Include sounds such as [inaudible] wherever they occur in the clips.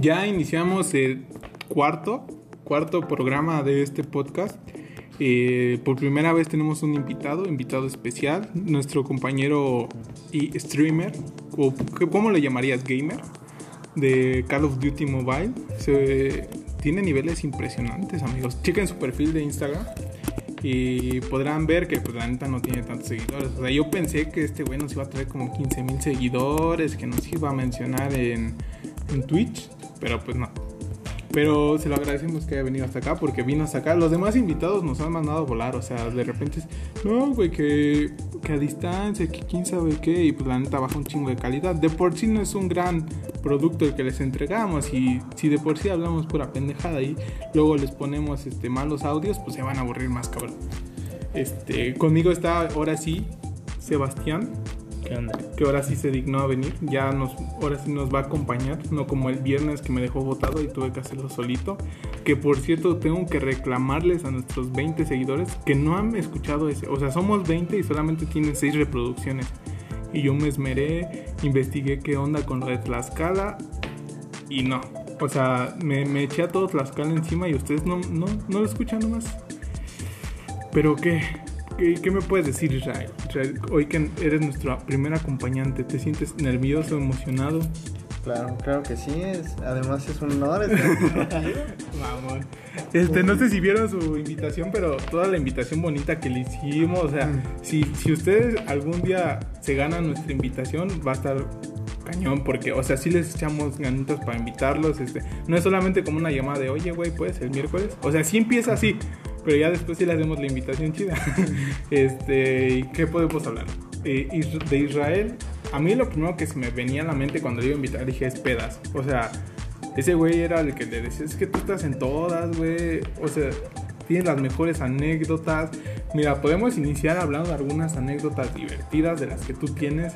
Ya iniciamos el cuarto, cuarto programa de este podcast. Eh, por primera vez tenemos un invitado, invitado especial, nuestro compañero y streamer, o ¿cómo le llamarías? Gamer, de Call of Duty Mobile. Tiene niveles impresionantes, amigos. Chequen su perfil de Instagram y podrán ver que pues la neta no tiene tantos seguidores. O sea, yo pensé que este güey nos iba a traer como 15 mil seguidores, que nos iba a mencionar en, en Twitch, pero pues no. Pero se lo agradecemos que haya venido hasta acá porque vino hasta acá. Los demás invitados nos han mandado a volar. O sea, de repente es, no, güey, que, que a distancia, que quién sabe qué. Y pues la neta baja un chingo de calidad. De por sí no es un gran producto el que les entregamos. Y si de por sí hablamos pura pendejada y luego les ponemos este, malos audios, pues se van a aburrir más, cabrón. Este, conmigo está ahora sí Sebastián. Que ahora sí se dignó a venir, ya nos, ahora sí nos va a acompañar, no como el viernes que me dejó votado y tuve que hacerlo solito, que por cierto tengo que reclamarles a nuestros 20 seguidores que no han escuchado ese, o sea, somos 20 y solamente tienen 6 reproducciones. Y yo me esmeré, investigué qué onda con de Tlaxcala y no. O sea, me, me eché a todo Tlaxcala encima y ustedes no, no, no lo escuchan nomás. Pero qué, ¿Qué, ¿Qué, me puedes decir, Israel? Israel? Hoy que eres nuestro primer acompañante, ¿te sientes nervioso, emocionado? Claro, claro que sí. Es, además es un honor. [laughs] Vamos. Este, no sé si vieron su invitación, pero toda la invitación bonita que le hicimos, o sea, si, si ustedes algún día se ganan nuestra invitación, va a estar cañón, porque, o sea, sí les echamos ganitas para invitarlos, este, no es solamente como una llamada de, oye, güey, pues, el miércoles, o sea, sí empieza así, pero ya después sí le hacemos la invitación chida. [laughs] este, ¿qué podemos hablar? Eh, de Israel, a mí lo primero que se me venía a la mente cuando le iba a invitar dije es pedas. O sea, ese güey era el que le decía, es que tú estás en todas, güey. O sea, tienes las mejores anécdotas. Mira, podemos iniciar hablando de algunas anécdotas divertidas de las que tú tienes.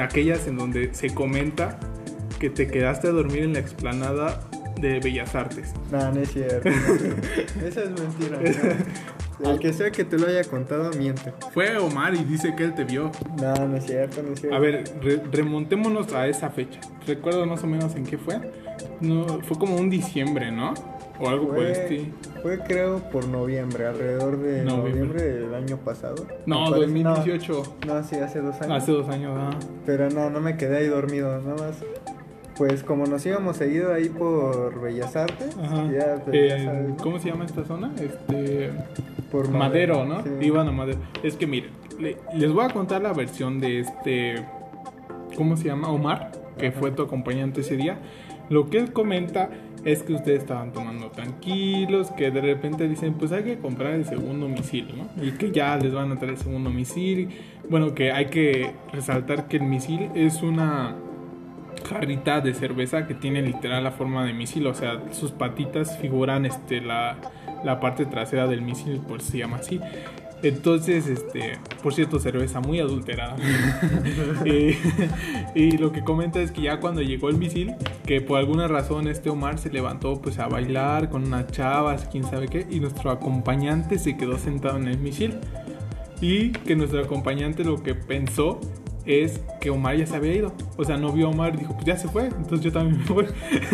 Aquellas en donde se comenta que te quedaste a dormir en la explanada de Bellas Artes. No, no es cierto. [laughs] Esa es mentira. [laughs] ¿no? El que sea que te lo haya contado, miente. Fue Omar y dice que él te vio. No, no es cierto, no es cierto. A ver, re remontémonos a esa fecha. Recuerdo más o menos en qué fue. No, fue como un diciembre, ¿no? O algo fue, por este. Fue creo por noviembre, alrededor de noviembre, noviembre del año pasado. No, 2018. No, no, sí, hace dos años. Hace dos años, ah. Pero no, no me quedé ahí dormido, nada más pues como nos íbamos seguido ahí por Bellas Artes, ya, pues, eh, ya ¿cómo se llama esta zona? Este por Madero, ¿no? Sí. Iban a Madero. Es que miren, le, les voy a contar la versión de este ¿cómo se llama? Omar, que Ajá. fue tu acompañante ese día. Lo que él comenta es que ustedes estaban tomando tranquilos, que de repente dicen, pues hay que comprar el segundo misil, ¿no? Y que ya les van a traer el segundo misil. Bueno, que hay que resaltar que el misil es una jarrita de cerveza que tiene literal la forma de misil, o sea, sus patitas figuran este la, la parte trasera del misil, por si se llama así. Entonces, este, por cierto, cerveza muy adulterada. [laughs] y, lo que comenta es que ya cuando llegó el misil, que por alguna razón este Omar se levantó pues a bailar con unas chavas, quién sabe qué, y nuestro acompañante se quedó sentado en el misil. Y que nuestro acompañante lo que pensó es que Omar ya se había ido. O sea, no vio a Omar, dijo, pues ya se fue, entonces yo también [laughs] me voy.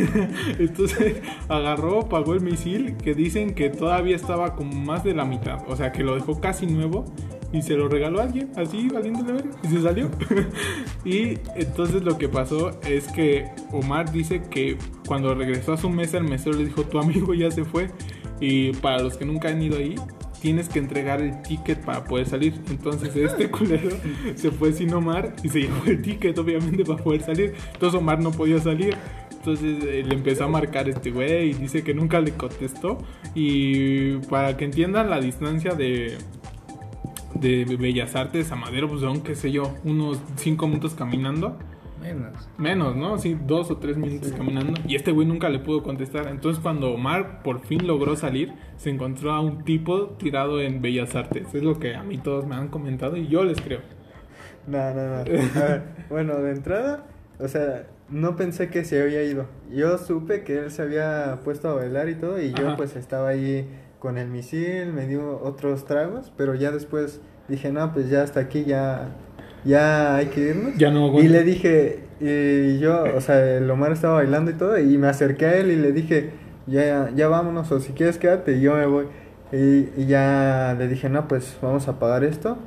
[laughs] entonces agarró, pagó el misil, que dicen que todavía estaba como más de la mitad. O sea, que lo dejó casi nuevo y se lo regaló a alguien, así, valiéndole ver, y se salió. [laughs] y entonces lo que pasó es que Omar dice que cuando regresó a su mesa, el mesero le dijo, tu amigo ya se fue. Y para los que nunca han ido ahí, tienes que entregar el ticket para poder salir. Entonces este [laughs] culero se fue sin Omar y se llevó el ticket obviamente para poder salir. Entonces Omar no podía salir. Entonces eh, le empezó a marcar este güey y dice que nunca le contestó. Y para que entiendan la distancia de, de Bellas Artes a Madero, pues son, qué sé yo, unos 5 minutos caminando. Menos. Menos, ¿no? Sí, dos o tres minutos sí. caminando. Y este güey nunca le pudo contestar. Entonces, cuando Omar por fin logró salir, se encontró a un tipo tirado en Bellas Artes. Es lo que a mí todos me han comentado y yo les creo. No, no, no. A ver, [laughs] bueno, de entrada, o sea, no pensé que se había ido. Yo supe que él se había puesto a bailar y todo, y yo pues estaba ahí con el misil, me dio otros tragos, pero ya después dije, no, pues ya hasta aquí, ya ya hay que irnos. Ya no Y le dije, y yo, o sea, el Omar estaba bailando y todo, y me acerqué a él y le dije, ya, ya vámonos, o si quieres quédate, y yo me voy. Y, ya le dije, no, pues vamos a pagar esto.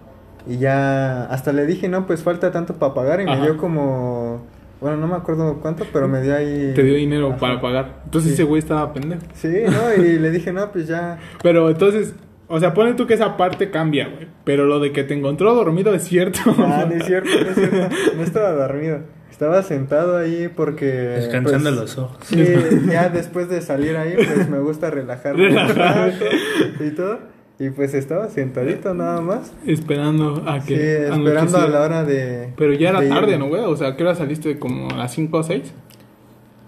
Y ya, hasta le dije, no, pues falta tanto para pagar, y me dio como bueno, no me acuerdo cuánto, pero me dio ahí. Te dio dinero para pagar. Entonces ese güey estaba pendejo. Sí, ¿no? Y le dije, no, pues ya. [laughs] Pero entonces, o sea, pone tú que esa parte cambia, güey. Pero lo de que te encontró dormido es cierto. Ah, no es [laughs] cierto, no es cierto. No estaba dormido. Estaba sentado ahí porque. Descansando pues, los ojos. Sí, ya después de salir ahí, pues me gusta relajarme. Relajar. y todo. Y pues estaba sentadito nada más. Esperando a que. Sí, esperando a la hora de. Pero ya era tarde, ¿no, güey? O sea, ¿qué hora saliste? ¿Como a las 5 o 6?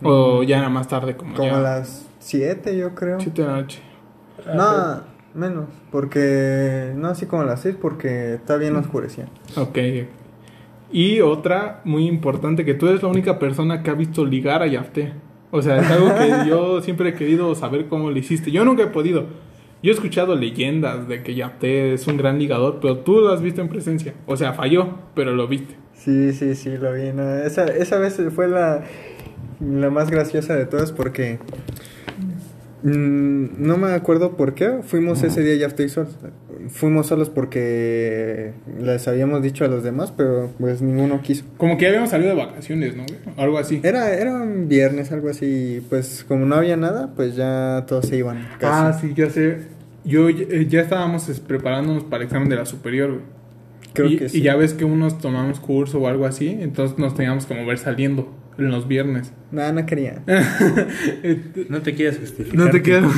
¿O ya era más tarde? Como, como a las 7, yo creo. 7 de la noche. No, menos. Porque. No, así como las 6, porque está bien oscurecía. Ok. Y otra muy importante: que tú eres la única persona que ha visto ligar a Yafté. O sea, es algo que [laughs] yo siempre he querido saber cómo lo hiciste. Yo nunca he podido. Yo he escuchado leyendas de que Yapte es un gran ligador, pero tú lo has visto en presencia. O sea, falló, pero lo viste. Sí, sí, sí, lo vi. esa, esa vez fue la, la más graciosa de todas porque mm, no me acuerdo por qué fuimos ese día Yapte y solos. Fuimos solos porque les habíamos dicho a los demás, pero pues ninguno quiso. Como que habíamos salido de vacaciones, ¿no? Algo así. Era, era un viernes, algo así. Pues como no había nada, pues ya todos se iban. Ah, sí, ya sé yo eh, ya estábamos preparándonos para el examen de la superior, güey. Creo que sí. Y ya ves que unos tomamos curso o algo así, entonces nos teníamos que mover saliendo en los viernes. No, no quería. [laughs] no te quieras justificar. No te quieras.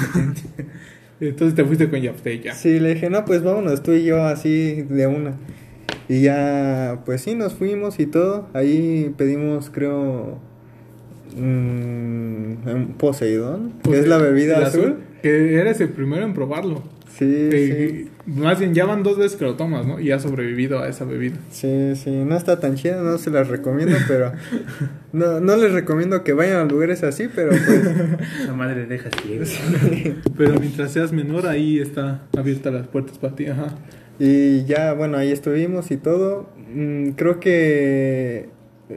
[laughs] entonces te fuiste con Yafte ya. Sí, le dije, no, pues vámonos tú y yo así de una. Y ya, pues sí, nos fuimos y todo. Ahí pedimos, creo, un Poseidón, que es la bebida azul. Que eres el primero en probarlo. Sí, Más bien, ya van dos veces que lo tomas, ¿no? Y has sobrevivido a esa bebida. Sí, sí. No está tan chida, no se las recomiendo, pero... No, no les recomiendo que vayan a lugares así, pero pues... [laughs] La madre deja Pero mientras seas menor, ahí está abierta las puertas para ti, ajá. Y ya, bueno, ahí estuvimos y todo. Mm, creo que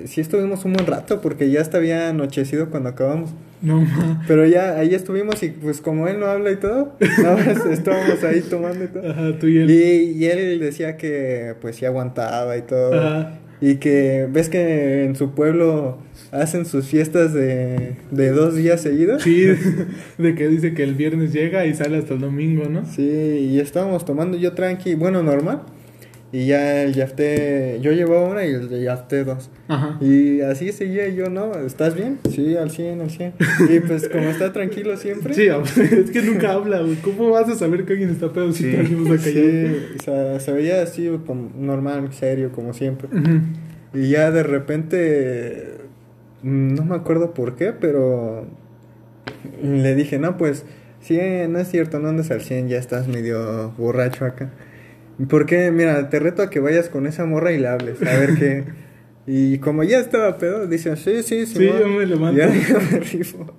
sí estuvimos un buen rato porque ya estaba anochecido cuando acabamos. No, Pero ya ahí estuvimos y pues como él no habla y todo, [laughs] estábamos ahí tomando y todo. Ajá, tú y él. Y, él decía que pues sí aguantaba y todo. Ajá. Y que ves que en su pueblo hacen sus fiestas de, de dos días seguidos. Sí, [laughs] [laughs] de que dice que el viernes llega y sale hasta el domingo, ¿no? Sí, y estábamos tomando yo tranqui, bueno, normal. Y ya el Yafté, yo llevaba una y el de Yafté dos. Ajá. Y así seguía yo, ¿no? ¿Estás bien? Sí, al 100, al 100. [laughs] Y pues como está tranquilo siempre. Sí, [laughs] es que nunca habla, güey. ¿Cómo vas a saber que alguien está pedo si sí, Sí, o sea, se veía así como normal, serio, como siempre. Y ya de repente, no me acuerdo por qué, pero le dije, no, pues, sí, no es cierto, no andes al 100, ya estás medio borracho acá. Porque, mira, te reto a que vayas con esa morra y le hables, a ver qué. [laughs] Y como ya estaba pedo, dice, sí, sí, sí. Sí, yo me lo mando. [laughs] Ya, me rifo.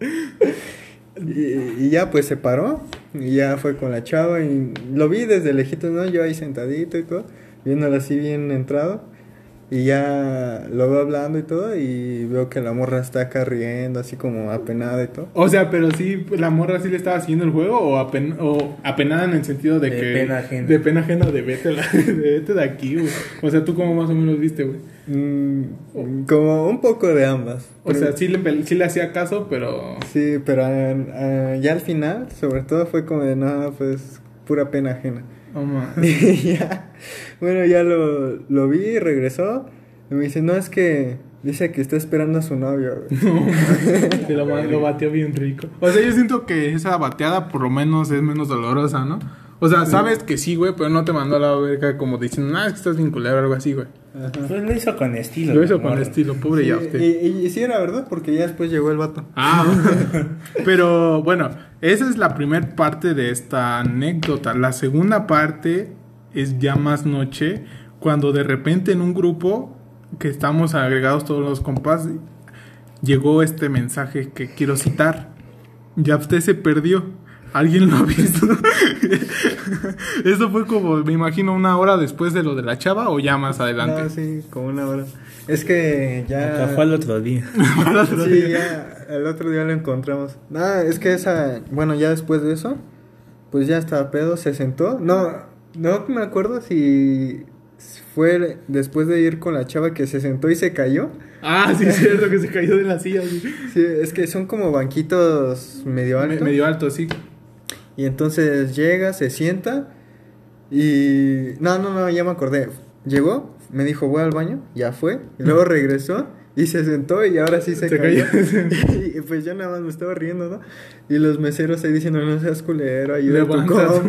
y, y, ya pues se paró, y ya fue con la chava, y lo vi desde lejitos, ¿no? Yo ahí sentadito y todo, viéndolo así bien entrado. Y ya lo veo hablando y todo y veo que la morra está acá riendo, así como apenada y todo. O sea, pero sí, la morra sí le estaba siguiendo el juego o, o apenada en el sentido de, de que... Pena ajena. De pena ajena de vete, [laughs] de, vete de aquí, güey. O sea, ¿tú cómo más o menos viste, güey? Mm, como un poco de ambas. O sea, sí le, sí le hacía caso, pero... Sí, pero uh, ya al final, sobre todo fue como de, no, pues, pura pena ajena. Oh, [laughs] ya, bueno, ya lo, lo vi y regresó. Y me dice, no, es que dice que está esperando a su novio. No, lo, lo bateó bien rico. O sea, yo siento que esa bateada por lo menos es menos dolorosa, ¿no? O sea, sabes que sí, güey, pero no te mandó a la verga como diciendo, no, es que estás vinculado o algo así, güey. Pues lo hizo con estilo. Lo hizo con estilo, pobre ya usted. Y, y, sí era verdad, porque ya después llegó el vato. Ah, [laughs] pero bueno, esa es la primera parte de esta anécdota. La segunda parte es ya más noche, cuando de repente en un grupo que estamos agregados todos los compas, llegó este mensaje que quiero citar. Ya usted se perdió. ¿Alguien lo ha visto? [laughs] Eso fue como, me imagino, una hora después de lo de la chava o ya más adelante. sí, como una hora. Es que ya. Acá fue al otro día. [laughs] sí, ya el otro día lo encontramos. Nada, es que esa. Bueno, ya después de eso, pues ya estaba pedo, se sentó. No, no me acuerdo si fue después de ir con la chava que se sentó y se cayó. Ah, sí, es cierto, que se cayó de la silla. Sí, sí es que son como banquitos medio altos. medio altos, sí. Y entonces llega, se sienta y... No, no, no, ya me acordé. Llegó, me dijo, voy al baño, ya fue. Y luego regresó y se sentó y ahora sí se, cayó. [laughs] y pues yo nada más me estaba riendo, ¿no? Y los meseros ahí diciendo, no seas culero, ayuda a tu compa.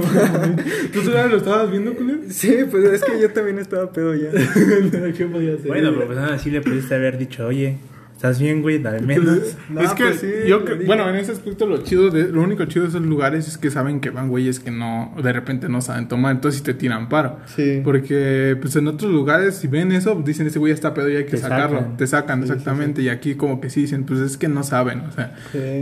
¿Tú todavía lo estabas viendo, culero? [laughs] Sí, pues es que yo también estaba pedo ya. [laughs] ¿Qué podía hacer? Bueno, pero pues nada, sí le pudiste haber dicho, oye, ¿Estás bien, güey? Dale menos. [laughs] es que pues yo, bueno, en ese aspecto lo chido, de, lo único chido de esos lugares es que saben que van güeyes que no, de repente no saben tomar, entonces te tiran paro. Sí. Porque, pues en otros lugares, si ven eso, dicen, ese güey está pedo y hay que sacarlo. Te sacan, exactamente. y aquí como que sí dicen, pues es que no saben, o sea.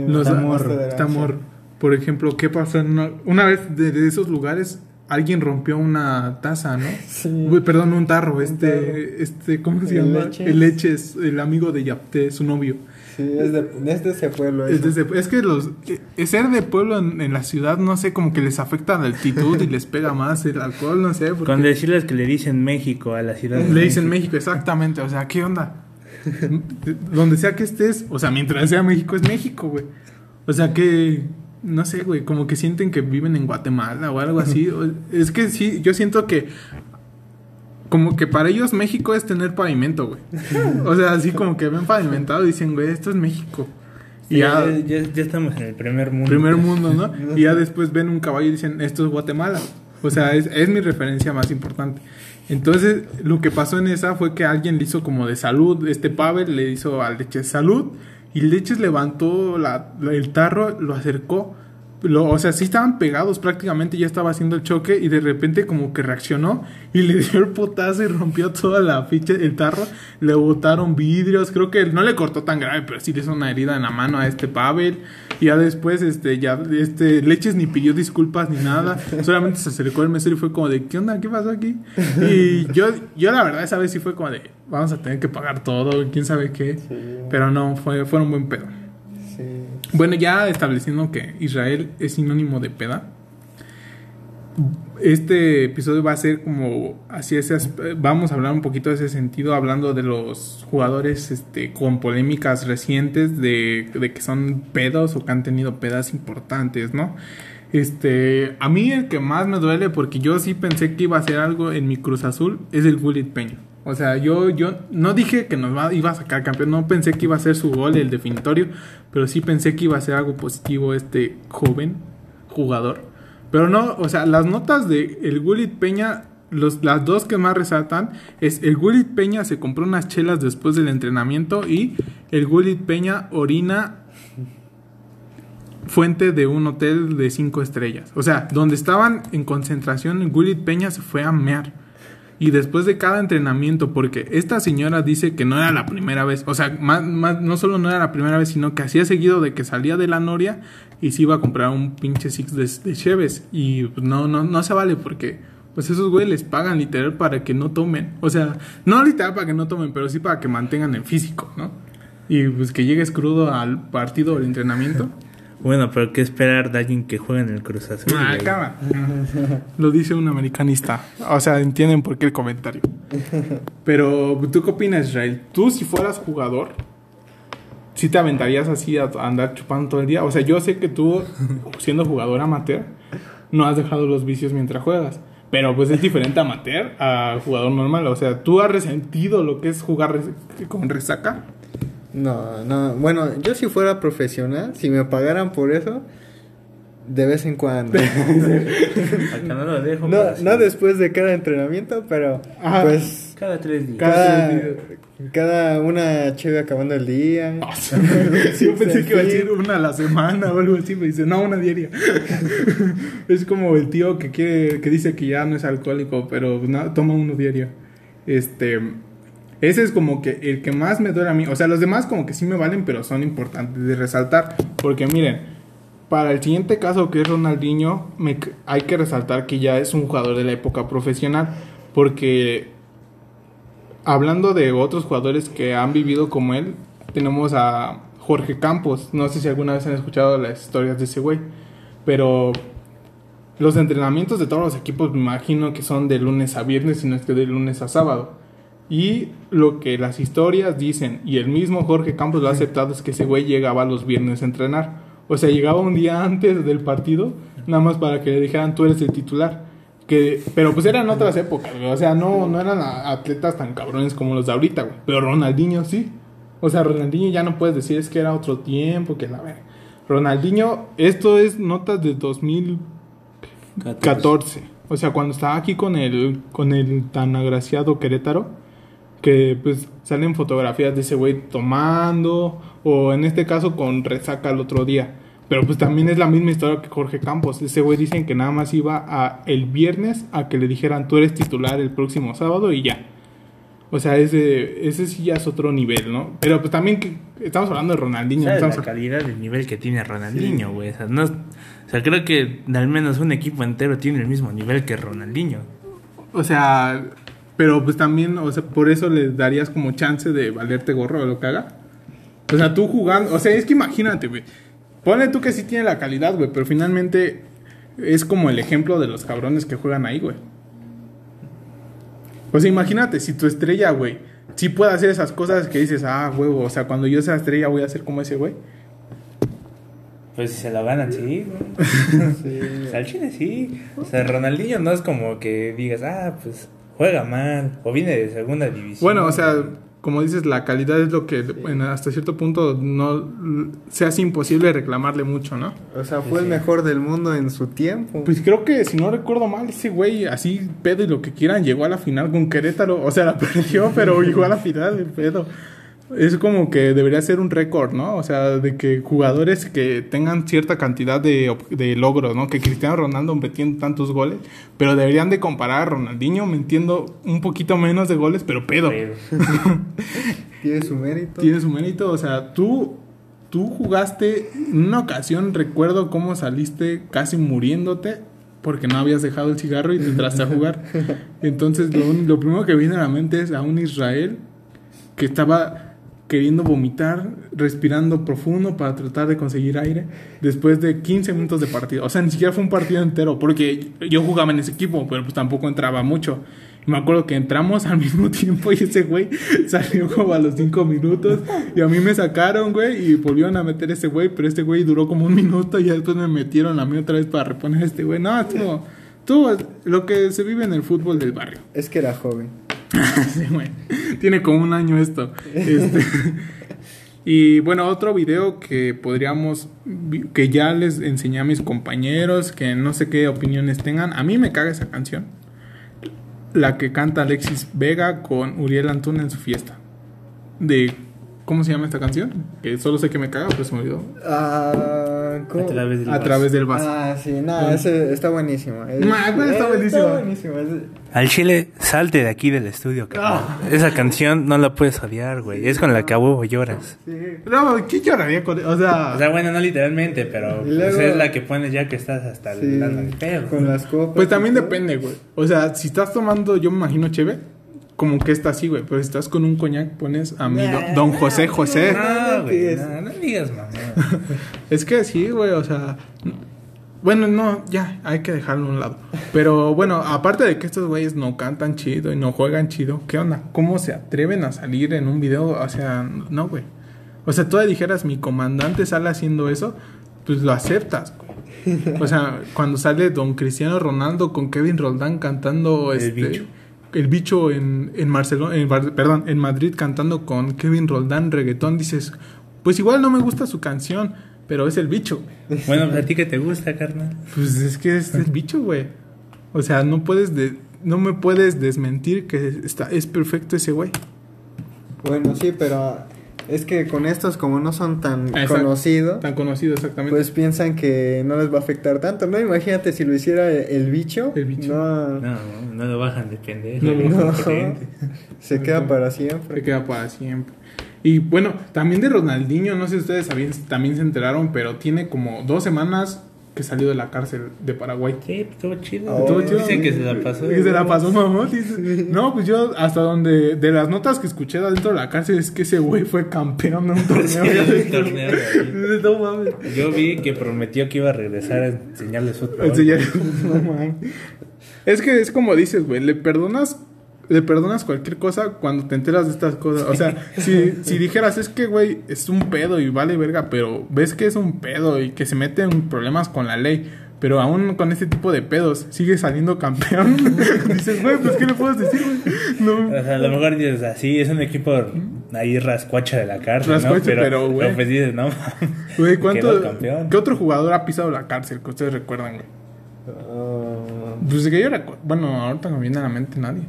los, está amor. Por ejemplo, ¿qué pasó? Una, una vez de esos lugares alguien rompió una taza, ¿no? [laughs] Sí. perdón, un tarro, este, este, ¿cómo se llama? El Leches, el amigo de Yapte, su novio. Sí, es de, ese pueblo. Es, es, que los eh, ser de pueblo en, la ciudad, no sé, como que les afecta la altitud y les pega más el alcohol, no sé. Porque... Con decirles que le dicen México a la ciudad. le dicen México, exactamente. O sea, ¿qué onda? Donde sea que estés, o sea, mientras sea México es México, güey. O sea, que no sé, güey, como que sienten que viven en Guatemala o algo así. es que sí, yo siento que como que para ellos México es tener pavimento, güey. O sea, así como que ven pavimentado y dicen, güey, esto es México. y ya, ya, estamos en el primer mundo. Primer mundo, ¿no? [laughs] y ya después ven un caballo y dicen, esto es Guatemala. O sea, es, es mi referencia más importante. Entonces, lo que pasó en esa fue que alguien le hizo como de salud, este Pavel le hizo al leche salud y Leches levantó la, el tarro, lo acercó. Lo, o sea, sí estaban pegados prácticamente, ya estaba haciendo el choque y de repente como que reaccionó y le [laughs] dio el potazo y rompió toda la ficha, el tarro. Le botaron vidrios, creo que no le cortó tan grave, pero sí le hizo una herida en la mano a este Pavel. Y ya después, este, ya, este, Leches ni pidió disculpas ni nada, [laughs] solamente se acercó al mesero y fue como de, ¿qué onda? ¿Qué pasó aquí? Y yo, yo la verdad esa vez sí fue como de, vamos a tener que pagar todo, quién sabe qué. Pero no, fue, fue un buen pedo. Bueno, ya estableciendo que Israel es sinónimo de peda. Este episodio va a ser como así ese vamos a hablar un poquito de ese sentido hablando de los jugadores este con polémicas recientes de, de que son pedos o que han tenido pedas importantes, ¿no? Este, a mí el que más me duele porque yo sí pensé que iba a hacer algo en mi Cruz Azul es el Gullit Peña. O sea, yo, yo no dije que nos iba a sacar campeón, no pensé que iba a ser su gol, el definitorio, pero sí pensé que iba a ser algo positivo este joven jugador. Pero no, o sea, las notas de el Gullit Peña, las dos que más resaltan es el Gullit Peña se compró unas chelas después del entrenamiento y el Gullit Peña orina fuente de un hotel de cinco estrellas. O sea, donde estaban en concentración, Gullit Peña se fue a mear y después de cada entrenamiento, porque esta señora dice que no era la primera vez, o sea, más, no solo no era la primera vez, sino que hacía seguido de que salía de la noria y se iba a comprar un pinche six de, de Cheves. Y pues, no, no, no se vale porque pues esos güeyes les pagan literal para que no tomen. O sea, no literal para que no tomen, pero sí para que mantengan el físico, ¿no? Y pues que llegues crudo al partido al entrenamiento. [laughs] Bueno, pero ¿qué esperar de alguien que juega en el Cruz Azul? Ah, acaba. Lo dice un americanista. O sea, entienden por qué el comentario. Pero, ¿tú qué opinas, Israel? Tú, si fueras jugador, ¿sí te aventarías así a andar chupando todo el día? O sea, yo sé que tú, siendo jugador amateur, no has dejado los vicios mientras juegas. Pero pues es diferente amateur a jugador normal. O sea, ¿tú has resentido lo que es jugar con resaca? No, no. Bueno, yo si fuera profesional, si me pagaran por eso, de vez en cuando. [laughs] no lo dejo. No, no después de cada entrenamiento, pero pues. Cada tres días. Cada, una chévere acabando el día. Ah, [laughs] sí, yo pensé que iba a decir una a la semana o algo así, me dice, no, una diaria. [laughs] es como el tío que quiere, que dice que ya no es alcohólico, pero no, toma uno diario. Este. Ese es como que el que más me duele a mí. O sea, los demás como que sí me valen, pero son importantes de resaltar. Porque miren, para el siguiente caso que es Ronaldinho, me, hay que resaltar que ya es un jugador de la época profesional. Porque hablando de otros jugadores que han vivido como él, tenemos a Jorge Campos. No sé si alguna vez han escuchado las historias de ese güey, pero los entrenamientos de todos los equipos me imagino que son de lunes a viernes y no es que de lunes a sábado. Y lo que las historias dicen, y el mismo Jorge Campos lo ha aceptado, es que ese güey llegaba los viernes a entrenar. O sea, llegaba un día antes del partido, nada más para que le dijeran tú eres el titular. Que, pero pues eran otras épocas, O sea, no, no eran atletas tan cabrones como los de ahorita, güey. Pero Ronaldinho sí. O sea, Ronaldinho ya no puedes decir es que era otro tiempo, que la verdad. Ronaldinho, esto es notas de 2014. O sea, cuando estaba aquí con el, con el tan agraciado Querétaro, que pues salen fotografías de ese güey tomando, o en este caso con resaca el otro día. Pero pues también es la misma historia que Jorge Campos. Ese güey dicen que nada más iba a el viernes a que le dijeran tú eres titular el próximo sábado y ya. O sea, ese, ese sí ya es otro nivel, ¿no? Pero pues también que estamos hablando de Ronaldinho. la calidad del nivel que tiene Ronaldinho, güey. O, sea, no, o sea, creo que al menos un equipo entero tiene el mismo nivel que Ronaldinho. O sea, pero pues también, o sea, por eso le darías como chance de valerte gorro de lo que haga. O sea, tú jugando, o sea, es que imagínate, güey Ponle tú que sí tiene la calidad, güey, pero finalmente es como el ejemplo de los cabrones que juegan ahí, güey. O sea, imagínate, si tu estrella, güey, sí puede hacer esas cosas que dices, ah, huevo, o sea, cuando yo sea estrella voy a ser como ese güey. Pues si se lo ganan, sí, güey. sí. [laughs] O al chile sí. O sea, Ronaldinho no es como que digas, ah, pues juega mal, o viene de segunda división. Bueno, o sea, como dices, la calidad es lo que hasta cierto punto no se hace imposible reclamarle mucho, ¿no? O sea, fue el mejor del mundo en su tiempo. Pues creo que, si no recuerdo mal, ese güey, así, pedo y lo que quieran, llegó a la final con Querétaro. O sea, la [laughs] perdió, pero llegó a la final, el pedo es como que debería ser un récord, ¿no? O sea, de que jugadores que tengan cierta cantidad de, de logros, ¿no? Que Cristiano Ronaldo metiendo tantos goles, pero deberían de comparar a Ronaldinho metiendo un poquito menos de goles, pero pedo. [laughs] Tiene su mérito. Tiene su mérito, o sea, tú tú jugaste en una ocasión, recuerdo cómo saliste casi muriéndote porque no habías dejado el cigarro y te entraste a jugar. [laughs] Entonces, lo, lo primero que viene a la mente es a un Israel que estaba queriendo vomitar, respirando profundo para tratar de conseguir aire después de 15 minutos de partido. O sea, ni siquiera fue un partido entero, porque yo jugaba en ese equipo, pero pues tampoco entraba mucho. me acuerdo que entramos al [laughs] mismo tiempo y ese güey salió como a los 5 minutos y a mí me sacaron, güey, y volvieron a meter ese güey, pero este güey duró como un minuto y después me metieron a mí otra vez para reponer a este güey. No, todo, todo lo que se vive en el fútbol del barrio. Es que era joven. [laughs] Tiene como un año esto. Este, [laughs] y bueno, otro video que podríamos, que ya les enseñé a mis compañeros, que no sé qué opiniones tengan. A mí me caga esa canción. La que canta Alexis Vega con Uriel Antuna en su fiesta. De ¿Cómo se llama esta canción? Que solo sé que me caga, pero se me olvidó. Ah, a través del A través del vaso. Ah, sí, nada, ese está buenísimo. está buenísimo. Está buenísimo. Al chile, salte de aquí del estudio, cabrón. Ah. Esa canción no la puedes odiar, güey. Es con la que a huevo lloras. Sí. No, ¿qué lloraría con O sea... O sea, bueno, no literalmente, pero pues, es la que pones ya que estás hasta el, pedo. Con las copas. Pues también depende, güey. O sea, si estás tomando, yo me imagino, chévere como que está así, güey. Pero si estás con un coñac, pones a mi don José José. No, güey, no, digas mamá. es que sí, güey, o sea. Bueno, no, ya, hay que dejarlo a un lado. Pero bueno, aparte de que estos güeyes no cantan chido y no juegan chido, ¿qué onda? ¿Cómo se atreven a salir en un video? O sea, no, güey. O sea, tú dijeras, mi comandante sale haciendo eso, pues lo aceptas, güey. O sea, cuando sale don Cristiano Ronaldo con Kevin Roldán cantando El este. Bicho el bicho en, en perdón, en Madrid cantando con Kevin Roldán reggaetón, dices, pues igual no me gusta su canción, pero es el bicho. Bueno, ¿a ti qué te gusta, carnal? Pues es que es el bicho, güey. O sea, no puedes no me puedes desmentir que está es perfecto ese güey. Bueno, sí, pero es que con estos, como no son tan conocidos. Tan conocidos, exactamente. Pues piensan que no les va a afectar tanto, ¿no? Imagínate si lo hiciera el bicho. El bicho. No, no, no lo bajan de pendejo. No, [laughs] Se queda para siempre. Se queda para siempre. Y bueno, también de Ronaldinho, no sé si ustedes también se enteraron, pero tiene como dos semanas que salió de la cárcel de Paraguay. Sí, pues, estuvo chido. Oh, estuvo chido. Dicen que se la pasó. Que se la pasó mamón. No, pues yo hasta donde de las notas que escuché dentro de la cárcel es que ese güey fue campeón de un torneo. Sí, torneo [laughs] no mames. Yo vi que prometió que iba a regresar a enseñarles fútbol. Enseñarles [laughs] no mames. Es que es como dices, güey, le perdonas le perdonas cualquier cosa cuando te enteras de estas cosas. O sea, si, si dijeras, es que, güey, es un pedo y vale verga, pero ves que es un pedo y que se mete en problemas con la ley. Pero aún con este tipo de pedos sigue saliendo campeón. [laughs] dices, güey, pues ¿qué le puedes decir, güey? No. O sea, a lo mejor dices así, es un equipo ahí rascuacha de la cárcel. Rascuacha, ¿no? pero, güey. Pues dices, no. Güey, ¿cuánto? ¿Qué otro jugador ha pisado la cárcel que ustedes recuerdan, güey? Uh... Pues que yo recuerdo. Bueno, ahorita no me viene a la mente nadie.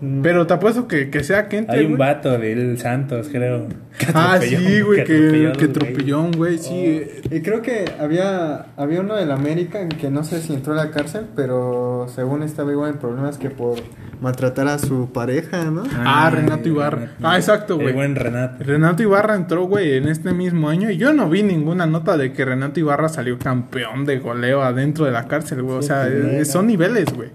Mm. Pero te apuesto que, que sea Kente. Hay un vato del Santos, creo. ah, sí, güey, que, que atropelló güey, sí. Oh. Y creo que había, había uno del América que no sé si entró a la cárcel, pero según estaba igual en problemas que por maltratar a su pareja, ¿no? Ah, ah Renato Ibarra. ah, exacto, güey. buen Renato. Renato Ibarra entró, güey, en este mismo año. Y yo no vi ninguna nota de que Renato Ibarra salió campeón de goleo adentro de la cárcel, güey. O sea, son niveles, güey.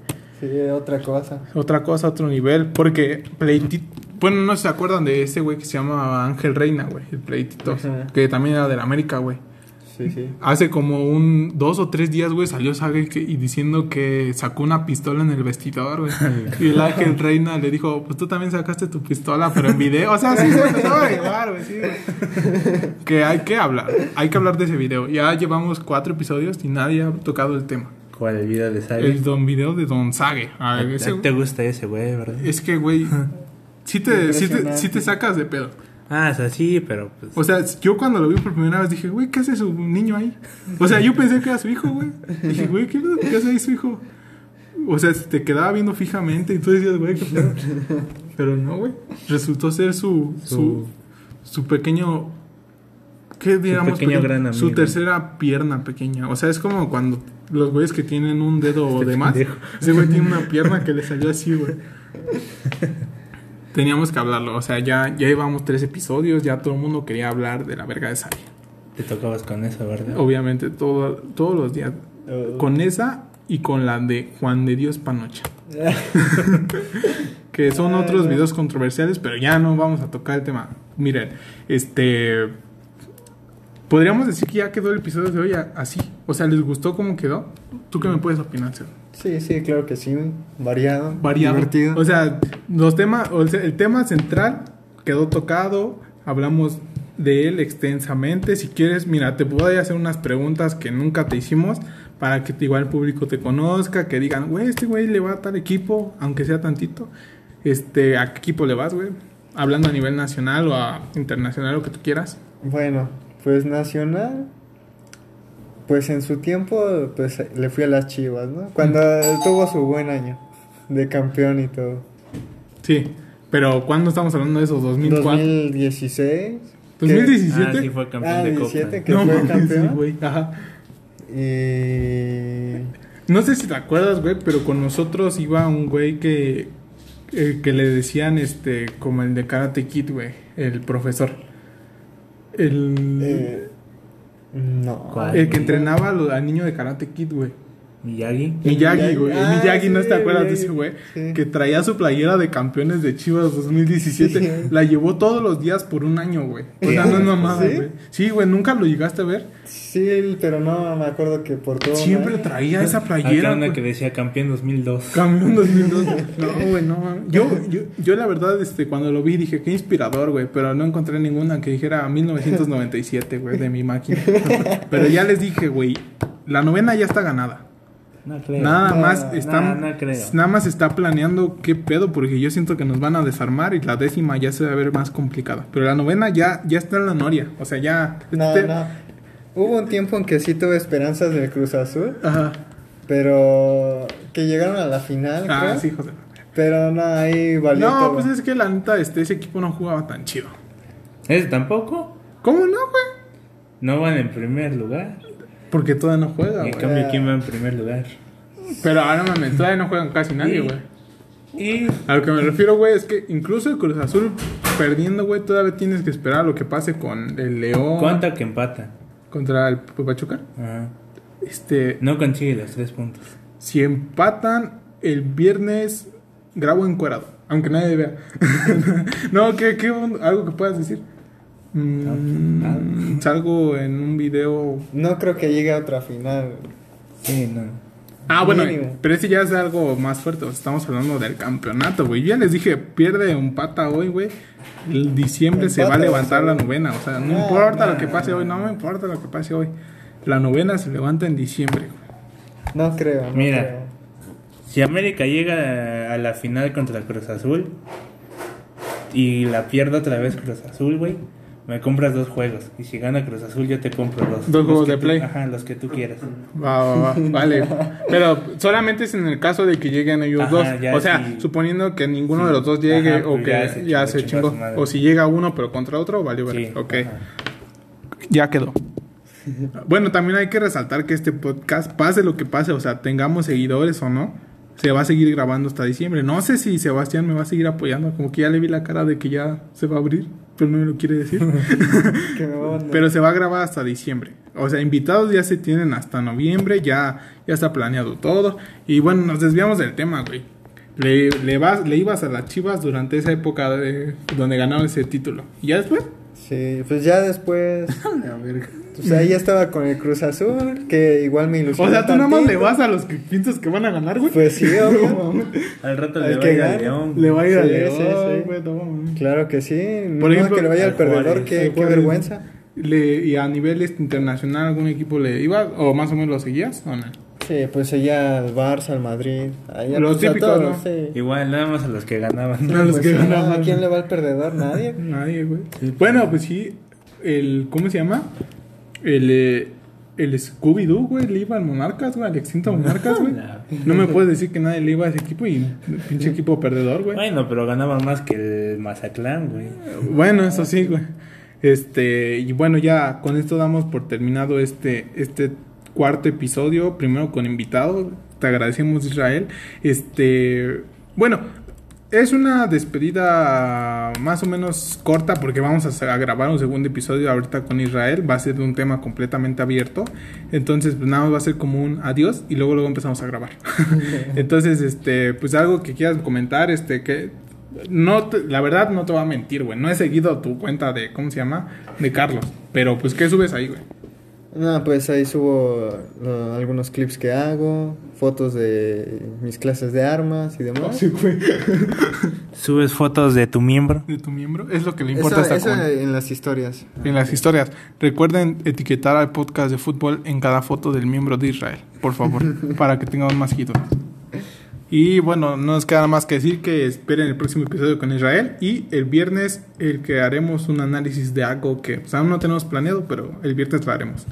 Sí, otra cosa. Otra cosa, otro nivel. Porque Pleitito. Bueno, no se acuerdan de ese güey que se llama Ángel Reina, güey. El Pleitito. Que también era de la América, güey. Sí, sí. Hace como un dos o tres días, güey, salió Sague y diciendo que sacó una pistola en el vestidor, güey. [laughs] y el Ángel Reina le dijo, pues tú también sacaste tu pistola, pero en video. O sea, sí se empezaba a llevar, güey, sí, Que hay que hablar, hay que hablar de ese video. Ya llevamos cuatro episodios y nadie ha tocado el tema. ¿Cuál? ¿El video de Sage? El don video de Don Sage. A ¿Te gusta ese güey, verdad? Es que, güey, [laughs] sí te, sí te, sí te sacas de pedo. Ah, o sea, sí, pero pues... O sea, yo cuando lo vi por primera vez dije, güey, ¿qué hace su niño ahí? O sea, yo pensé que era su hijo, güey. Dije, güey, ¿qué, ¿qué, hace ahí su hijo? O sea, te quedaba viendo fijamente y tú decías, güey, ¿qué pedo? Pero no, güey. Resultó ser su, su, su pequeño ¿Qué digamos? Su, pequeño su tercera pierna pequeña. O sea, es como cuando los güeyes que tienen un dedo [laughs] este de más. Ese güey tiene una pierna que le salió así, güey. Teníamos que hablarlo. O sea, ya, ya llevamos tres episodios. Ya todo el mundo quería hablar de la verga de Sari. Te tocabas con esa, ¿verdad? Obviamente, todo, todos los días. Oh. Con esa y con la de Juan de Dios Panocha. [laughs] que son otros videos controversiales, pero ya no vamos a tocar el tema. Miren, este Podríamos decir que ya quedó el episodio de hoy así. O sea, ¿les gustó cómo quedó? ¿Tú qué me puedes opinar, Sí, sí, claro que sí. Variado. Variado. Divertido. O sea, los temas, el tema central quedó tocado. Hablamos de él extensamente. Si quieres, mira, te puedo hacer unas preguntas que nunca te hicimos para que igual el público te conozca, que digan, güey, este güey le va a tal equipo, aunque sea tantito. Este, ¿a qué equipo le vas, güey? Hablando a nivel nacional o a internacional, lo que tú quieras. Bueno, pues Nacional, pues en su tiempo, pues le fui a las Chivas, ¿no? Cuando tuvo su buen año de campeón y todo. Sí, pero ¿cuándo estamos hablando de eso? ¿2004? 2016. ¿2017? Ah, sí fue campeón ah, de 17, que fue campeón. Sí, Ajá. Y... No sé si te acuerdas, güey, pero con nosotros iba un güey que, eh, que le decían, este, como el de Karate Kid, güey, el profesor. El. Eh, no. El que entrenaba al niño de Karate Kid, güey. Miyagi. Miyagi, güey. Ah, Miyagi, ¿no te acuerdas de ese güey? Que traía su playera de campeones de Chivas 2017. La llevó todos los días por un año, güey. O sea, no es mamada, güey. Sí, güey, ¿nunca lo llegaste a ver? Sí, pero no me acuerdo que por todo. Siempre traía esa playera. una que decía campeón 2002. Campeón 2002. [laughs] no, güey, no. Yo, yo, yo, la verdad, este, cuando lo vi dije, qué inspirador, güey. Pero no encontré ninguna que dijera 1997, güey, de mi máquina. [laughs] pero ya les dije, güey, la novena ya está ganada. Nada más está, nada más está planeando qué pedo, porque yo siento que nos van a desarmar y la décima ya se va a ver más complicada. Pero la novena ya, ya está en la noria. O sea, ya. No, no. Hubo un tiempo en que sí tuve esperanzas del Cruz Azul. Ajá. Pero que llegaron a la final. Ah, sí, joder. Pero no, ahí valió. No, pues es que la neta, este, ese equipo no jugaba tan chido. ¿Ese tampoco? ¿Cómo no, güey? No van en primer lugar. Porque todavía no juega, En cambio, ¿quién va en primer lugar? Pero ahora me todavía no juegan casi nadie, güey. Y a lo que me refiero, güey, es que incluso el Cruz Azul perdiendo, güey, todavía tienes que esperar a lo que pase con el León. ¿Cuánto que empata? ¿Contra el Pachuca? Ajá. Este, no consigue los tres puntos. Si empatan el viernes, grabo encuerado, aunque nadie vea. [laughs] no, ¿qué, qué, algo que puedas decir. Mm, salgo en un video. No creo que llegue a otra final. Sí, no. Ah, bueno, pero ese ya es algo más fuerte. Estamos hablando del campeonato, güey. Ya les dije, pierde un pata hoy, güey. El diciembre se va a levantar la novena. O sea, no, importa lo que pase hoy, no me importa lo que pase hoy. La novena se levanta en diciembre. No creo. Mira, si América llega a la final contra Cruz Azul y la pierde otra vez Cruz Azul, güey me compras dos juegos. Y si gana Cruz Azul, yo te compro dos. Dos juegos de play. Ajá, los que tú quieras. Va, va, va. Vale. Pero solamente es en el caso de que lleguen ellos dos. O sea, suponiendo que ninguno de los dos llegue o pues que ya se, chingó. O si llega uno pero contra otro, vale, vale. ok. Ya quedó. bueno, también hay que resaltar que este podcast, pase lo que pase, o sea, tengamos seguidores o no, se va a seguir grabando hasta diciembre. No sé si Sebastián me va a seguir apoyando, como que ya le vi la cara de que ya se va a abrir pero no me lo quiere decir. [laughs] pero se va a grabar hasta diciembre. O sea, invitados ya se tienen hasta noviembre, ya, ya está planeado todo. Y bueno, nos desviamos del tema, güey. Le, le, vas, le ibas a las chivas durante esa época de, donde ganaron ese título. ¿Y ya después? Sí, pues ya después. [laughs] a ver. O sea, ahí estaba con el Cruz Azul, que igual me ilusionó. O sea, tú nada más le vas a los que piensas que van a ganar, güey. Pues sí, obvio. [laughs] al rato le va a ir a León. Le va a ir a León, güey, Claro que sí. Por ejemplo, que le vaya al perdedor, qué, qué vergüenza. Le, ¿Y a nivel este, internacional algún equipo le iba? ¿O más o menos lo seguías o no? Sí, pues seguía al Barça, al Madrid. los pues, típicos, ¿no? Igual, nada más a los que ganaban. A los que pues, ganaban. ¿A quién le va al perdedor? Nadie. [laughs] Nadie, güey. bueno, pues sí, el, ¿cómo se llama? El, eh, el Scooby-Doo, güey, le iba al Monarcas, güey, al extinto Monarcas, güey. [laughs] No me puedes decir que nadie le iba a ese equipo y pinche equipo perdedor, güey. Bueno, pero ganaba más que el Mazatlán, güey. Bueno, eso sí, güey. Este, y bueno, ya con esto damos por terminado este, este cuarto episodio, primero con invitados. Te agradecemos, Israel. Este, bueno, es una despedida más o menos corta porque vamos a, grabar un segundo episodio ahorita con Israel. Va a ser un tema completamente abierto. Entonces, pues nada más va a ser como un adiós y luego luego empezamos a grabar. [laughs] Entonces, este, pues algo que quieras comentar, este, que no, la verdad no te voy a mentir, güey. No he seguido tu cuenta de, ¿cómo se llama? De Carlos. Pero, pues, ¿qué subes ahí, güey? No, pues ahí subo algunos clips que hago, fotos de mis clases de armas y demás. sí, güey. [laughs] ¿Subes fotos de tu miembro? ¿De tu miembro? Es lo que le importa eso, a esta eso en las historias. En las historias. Recuerden etiquetar al podcast de fútbol en cada foto del miembro de Israel, por favor, [laughs] para que tengamos más seguidores. Y bueno, no nos queda más que decir que esperen el próximo episodio con Israel y el viernes el que haremos un análisis de algo que aún no tenemos planeado, pero el viernes lo haremos.